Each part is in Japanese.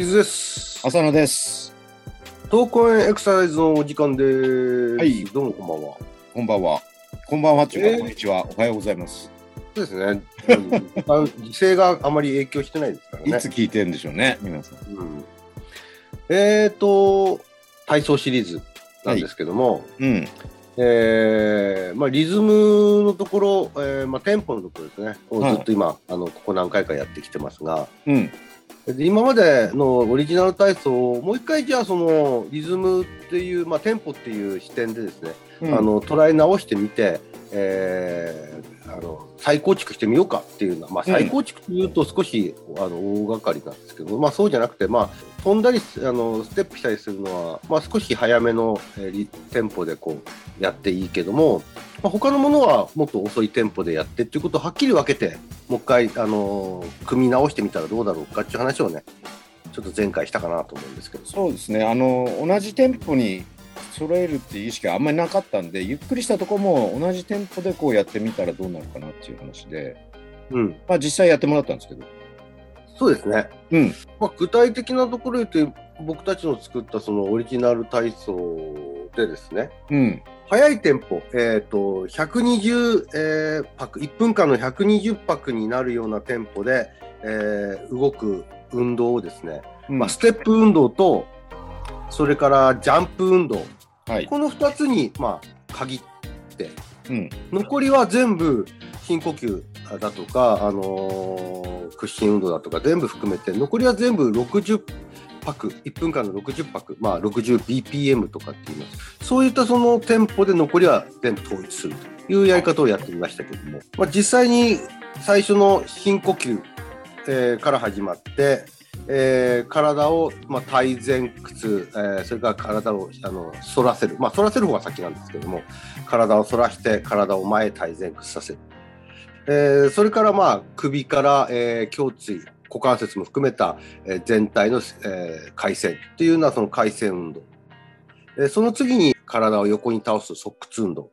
キズです。浅野です。投稿エクササイズのお時間です。はいどうもこんばんは。こんばんは。こんばんはっていうか、えーこんにちは。おはようございます。そうですね。うん時勢があまり影響してないですからね。いつ聞いてるんでしょうね、皆さん。うん、えっ、と、体操シリーズなんですけども、うん。えーまあ、リズムのところ、えーまあ、テンポのところですね、をはいずっと今、あのここ何回かやってきてますが、うん。で今までのオリジナル体操をもう一回じゃあそのリズムっていう、まあ、テンポっていう視点でですね、うん。あの捉え直してみて、えーあの再構築してみようかっていうのは、まあ、うん再構築というと少し、あの大掛かりなんですけど、まあ、そうじゃなくて、まあ、飛んだりあのステップしたりするのは、まあ、少し早めの、えーリテンポでこうやっていいけども、まあ、他のものはもっと遅いテンポでやってっていうことをはっきり分けてもう一回、あの組み直してみたらどうだろうかっていう話をねちょっと前回したかなと思うんですけど。そうですね。あの、同じテンポに揃えるっていう意識があんまりなかったんで、ゆっくりしたとこも同じテンポでこうやってみたらどうなるかなっていう話で、うん、まあ実際やってもらったんですけど。そうですね。うん。まあ、具体的なところで言うと僕たちの作ったそのオリジナル体操でですね。うん。速いテンポ、えー、と120、えー拍1分間の120拍になるようなテンポで、えー動く運動をですね、うん。まあ、ステップ運動とそれからジャンプ運動はい。この2つに、まあ、限ってうん。残りは全部深呼吸だとか、あのー屈伸運動だとか全部含めて残りは全部60拍1分間の60拍、まあ、60bpm とかって言いますそういったそのテンポで残りは全部統一するというやり方をやってみましたけども、まあ、実際に最初の深呼吸、えーから始まって、えー体を、まあ、体前屈、えーそれから体をあの反らせる、まあ、反らせる方が先なんですけども体を反らして体を前体前屈させる、えーそれからまあ首から、えー胸椎股関節も含めた、えー全体の、えー回旋っていうようなその回旋運動、えーその次に体を横に倒す側屈運動。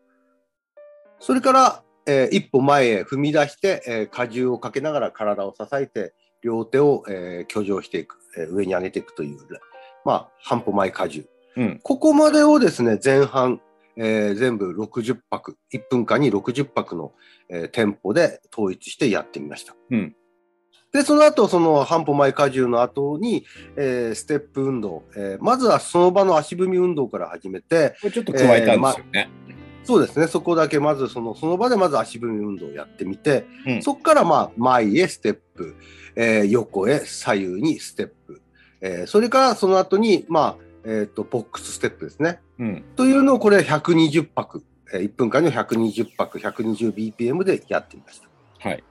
それから、えー一歩前へ踏み出して、えー荷重をかけながら体を支えて両手を、えー挙上していく、えー上に上げていくという、まあ、半歩前荷重うん。ここまでをですね、前半、えー全部60拍、1分間に60拍の、えーテンポで統一してやってみました。うんで、その後、その半歩前荷重の後に、えーステップ運動、えーまずはその場の足踏み運動から始めて、ちょっと加えたんですよね。そうですね、そこだけまずその、その場でまず足踏み運動をやってみて、うんそこからまあ前へステップ、えー横へ左右にステップ、えーそれからその後に、まあ、えっ、と、ボックスステップですね。うん。というのをこれ120拍、えー1分間に120拍、120bpm でやってみました。はい。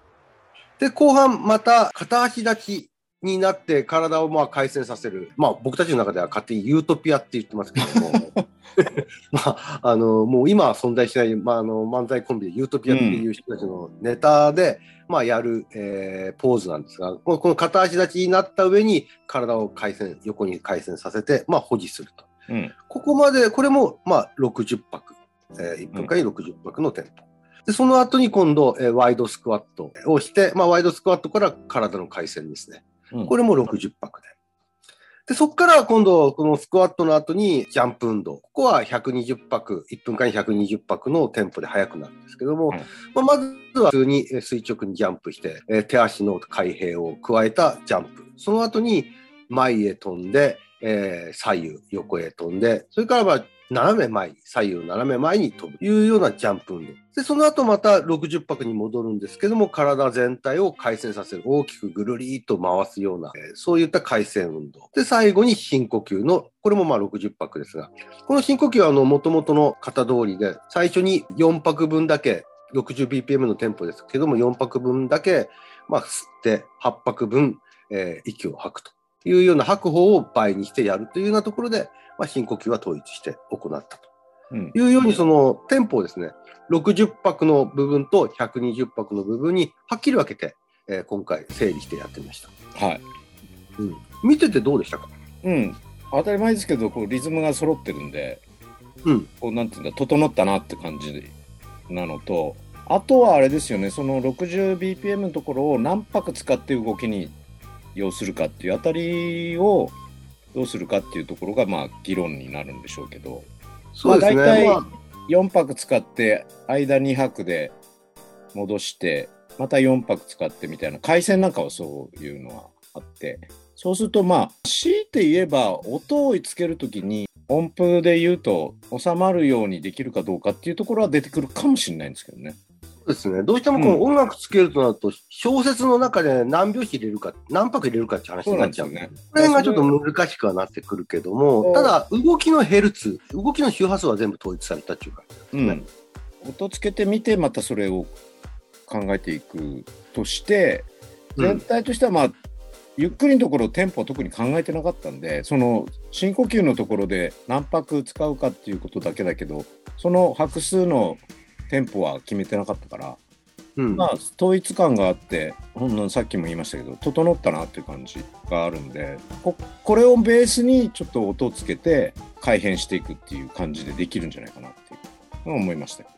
で、後半また片足立ちになって体をまあさせる。まあ僕たちの中では勝手にユートピアって言ってますけども、まあ、あの、もう今は存在しない、まああの、漫才コンビでユートピアっていう人たちのネタで、まあやる、えーポーズなんですが、このこの片足立ちになった上に体を回旋、横に回旋させて、まあ保持すると。うん。ここまで、これも、まあ、60拍。えー1分間に60拍のテンポ。で、その後に今度、えーワイドスクワットをして、まあ、ワイドスクワットから体の回旋ですね。うんこれも60拍で。で、そこから今度、このスクワットの後にジャンプ運動。ここは120拍、1分間に120拍のテンポで速くなるんですけども、うんまあ、まずは普通にえー垂直にジャンプして、えー手足の開閉を加えたジャンプ。その後に前へ飛んで、えー左右、横へ飛んで、それからまあ斜め前に、左右斜め前に飛ぶというようなジャンプ運動。で、その後また60拍に戻るんですけども、体全体を回旋させる。大きくぐるりと回すような、そういった回旋運動。で、最後に深呼吸の、これもまあ60拍ですが、この深呼吸はあの、元々の型通りで、最初に4拍分だけ、60bpm のテンポですけども、4拍分だけ、まあ、吸って、8拍分、えー息を吐くというような吐く方を倍にしてやるというようなところで、まあ、深呼吸は統一して行ったとうん。いうように、そのテンポをですね、60拍の部分と120拍の部分にはっきり分けて、えー今回整理してやってみました。はい。見ててどうでしたか？うん、当たり前ですけどこうリズムが揃ってるんでうん。こうなんていうんだ整ったなって感じなのとあとはあれですよねその 60bpm のところを何拍使って動きに要するかっていうあたりをどうするかっていうところがまあ議論になるんでしょうけどそうですね。まあ大体まあ4拍使って間2拍で戻してまた4拍使ってみたいな回線なんかはそういうのはあってそうするとまあ強いて言えば音をつけるときに音符で言うと収まるようにできるかどうかっていうところは出てくるかもしれないんですけどね。そうですね。どうしてもこの音楽つけるとなると、小説の中で何拍子入れるか、何拍入れるかって話になっちゃう。そうねこれがちょっと難しくはなってくるけども、ただ、動きのヘルツ、動きの周波数は全部統一されたっていうか。うん、音つけてみてまたそれを考えていくとして全体としてはまあ、ゆっくりのところテンポは特に考えてなかったんでその深呼吸のところで何拍使うかっていうことだけだけどその拍数のテンポは決めてなかったから、うん。まあ統一感があってほんのさっきも言いましたけど整ったなっていう感じがあるんでここれをベースにちょっと音をつけて改変していくっていう感じでできるんじゃないかなっていう思いましたよ。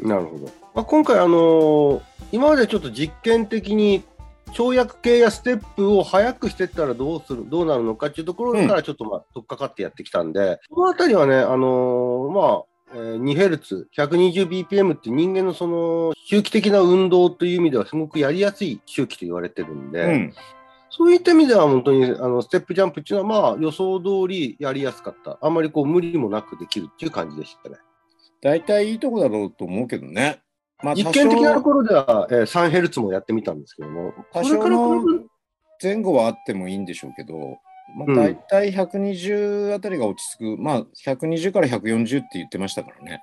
なるほど。まあ、今回、あのー今までちょっと実験的に跳躍系やステップを速くしていったらどうする、どうなるのかっていうところからちょっとまあ、取っかかってやってきたんで、そのあたりはね、あのーまあ、えー 2Hz、120bpm って人間のその周期的な運動という意味ではすごくやりやすい周期と言われてるんで、うんそういった意味では本当にあのステップジャンプっていうのはまあ予想通りやりやすかった。あんまりこう無理もなくできるっていう感じでしたね。大体いいとこだろうと思うけどね。まあ、実験的なところでは、えー、3ヘルツもやってみたんですけども、多少の前後はあってもいいんでしょうけど、まあ、うん大体120あたりが落ち着く、まあ120から140って言ってましたからね。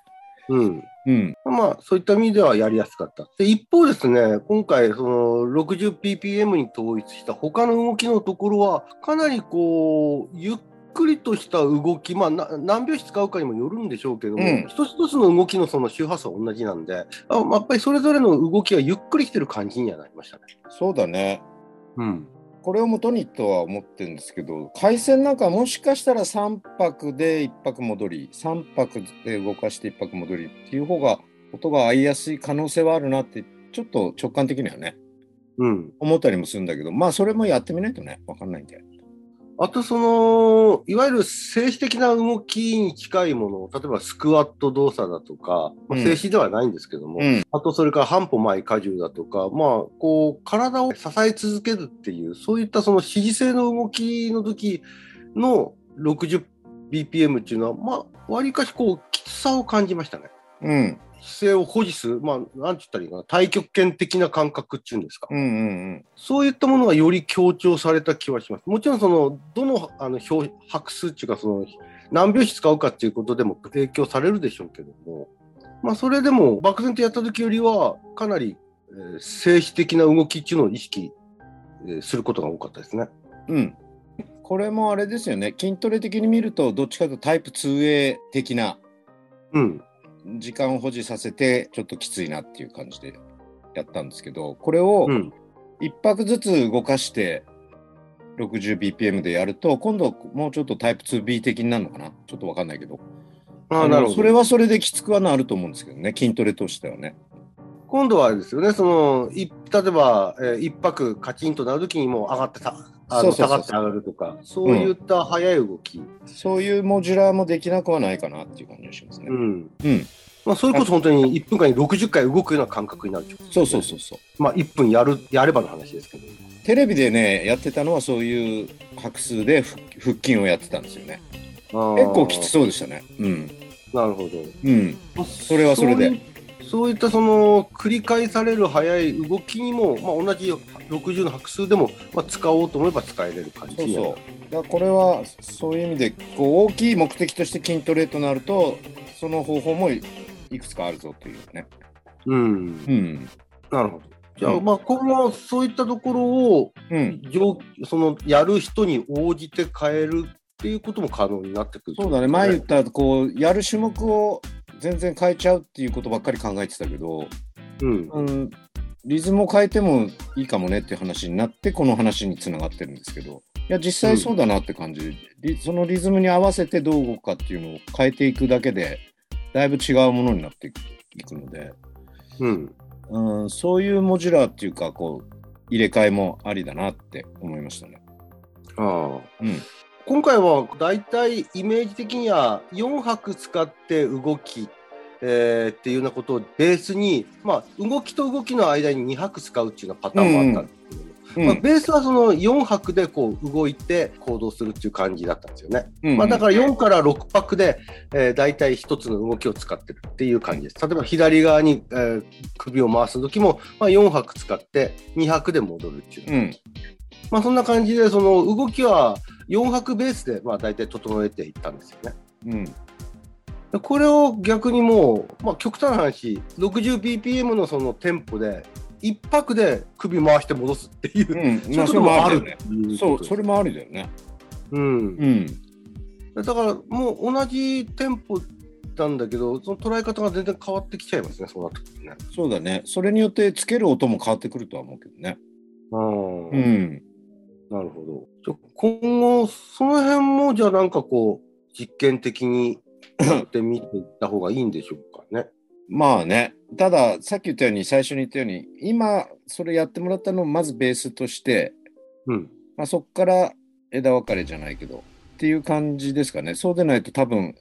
うん。うん。まあ、そういった意味ではやりやすかった。で、一方ですね、今回、その 60ppm に統一した他の動きのところは、かなりこう、ゆっくりとした動き、まあ、な何拍子使うかにもよるんでしょうけども、うん一つ一つの動きのその周波数は同じなんで、あまあやっぱりそれぞれの動きがゆっくりしてる感じにはなりましたね。そうだね。うん。これを元にとは思ってるんですけど、回線なんかはもしかしたら3拍で1拍戻り、3拍で動かして1拍戻りっていう方が音が合いやすい可能性はあるなって、ちょっと直感的にはね、うん。思ったりもするんだけど、まあそれもやってみないとね、わかんないんで。あと、その、いわゆる静止的な動きに近いもの、例えばスクワット動作だとか、まあ、うん静止ではないんですけども、うん。あと、それから半歩前荷重だとか、まあ、こう、体を支え続けるっていう、そういったその支持性の動きの時の 60bpm っていうのは、まあ、わりかしこう、きつさを感じましたね。うん。姿勢を保持する、まあ、なんて言ったらいいかな、太極拳的な感覚っていうんですか。うんうんそういったものがより強調された気はします。もちろん、その、どの、あの、表、拍数っていうか、その、何拍子使うかっていうことでも影響されるでしょうけども、まあ、それでも、漠然とやった時よりは、かなり、えー静止的な動きっていうのを意識、えーすることが多かったですね。うん。うん。これもあれですよね。筋トレ的に見ると、どっちかというとタイプ 2A 的なうん。時間を保持させて、ちょっときついなっていう感じでやったんですけど、これをうん。1拍ずつ動かして、60bpm でやると、今度もうちょっとタイプ 2B 的になるのかな？ちょっとわかんないけど。あなるほど。それはそれできつくはなると思うんですけどね、筋トレとしてはね。今度はあれですよね、その、い例えば、えー一拍カチンとなるときにもう上がってた、あのそうそうそう下がって上がるとか、そういった速い動き。そういうモジュラーもできなくはないかなっていう感じがしますね。うん。うん。まあ、それこそ本当に1分間に60回動くような感覚になるってことそうそうそうそう。まあ、1分やる、やればの話ですけど。テレビでね、やってたのはそういう拍数で腹腹筋をやってたんですよね。結結構きつそうでしたね。うん。なるほど。うん。それはそれでそういったその繰り返される速い動きにも、まあ、同じ60の拍数でも、まあ、使おうと思えば使えれる感じそうそう。だこれはそういう意味でこう大きい目的として筋トレとなるとその方法もいいくつかあるぞというね。うん。うん。なるほど。じゃあ、うんまあ、今後そういったところを、うん。上そのやる人に応じて変えるっていうことも可能になってくるそうだね。前言ったこうやる種目を全然変えちゃうっていうことばっかり考えてたけど、うん。うん、リズムを変えてもいいかもねっていう話になってこの話につながってるんですけど。や実際そうだなって感じ、リそのリズムに合わせてどう動くかっていうのを変えていくだけでだいぶ違うものになっていくいくので、うん。うん、そういうモジュラーっていうかこう入れ替えもありだなって思いましたね。ああ。うん今回はだいたいイメージ的には4拍使って動き、えーっていうようなことをベースに、まあ、動きと動きの間に2拍使うっていうようなパターンもあったんですけども、うんまあ、ベースはその4拍でこう動いて行動するっていう感じだったんですよね。うんまあ、だから4から6拍で、えー、大体1つの動きを使ってるっていう感じです。例えば左側に、えー首を回す時も、まあ、4拍使って2拍で戻るっていう。うんまあ、そんな感じでその動きは4拍ベースでまあ大体整えていったんですよね。うんでこれを逆にもう、まあ、極端な話 60bpm のそのテンポで1拍で首回して戻すっていう、うん、まあそういうこともあるね。そう、それもありだよね。うんうん。だからもう同じテンポなんだけどその捉え方が全然変わってきちゃいますねそうなってくるとね。そうだね。それによってつける音も変わってくるとは思うけどね。うんうん。なるほど。じゃあ今後、その辺も、じゃあなんかこう、実験的にやってみていった方がいいんでしょうかね。まあね。ただ、さっき言ったように、最初に言ったように、今、それやってもらったのをまずベースとして、うん。まあ、そこから枝分かれじゃないけど、っていう感じですかね。そうでないと多分、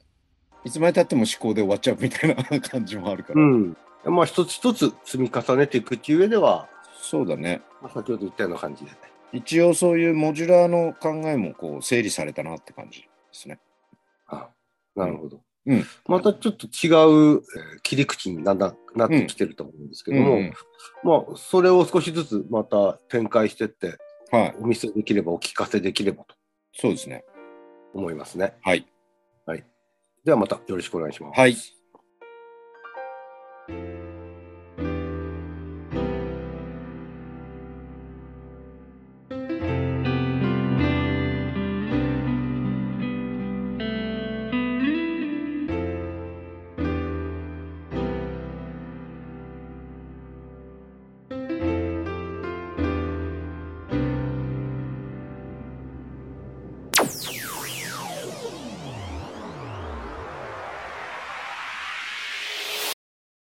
いつまでたっても思考で終わっちゃうみたいな感じもあるから。うん。まあ、一つ一つ積み重ねていくっていう上では、そうだね。まあ、先ほど言ったような感じでね。一応そういうモジュラーの考えもこう整理されたなって感じですね。あなるほど。うんまたちょっと違う、えー切り口にだんだんなってきてると思うんですけども、うんうんまあ、それを少しずつまた展開していって、はい。お見せできれば、お聞かせできればとそうですね。思いますね。はい。ではまたよろしくお願いします。はい。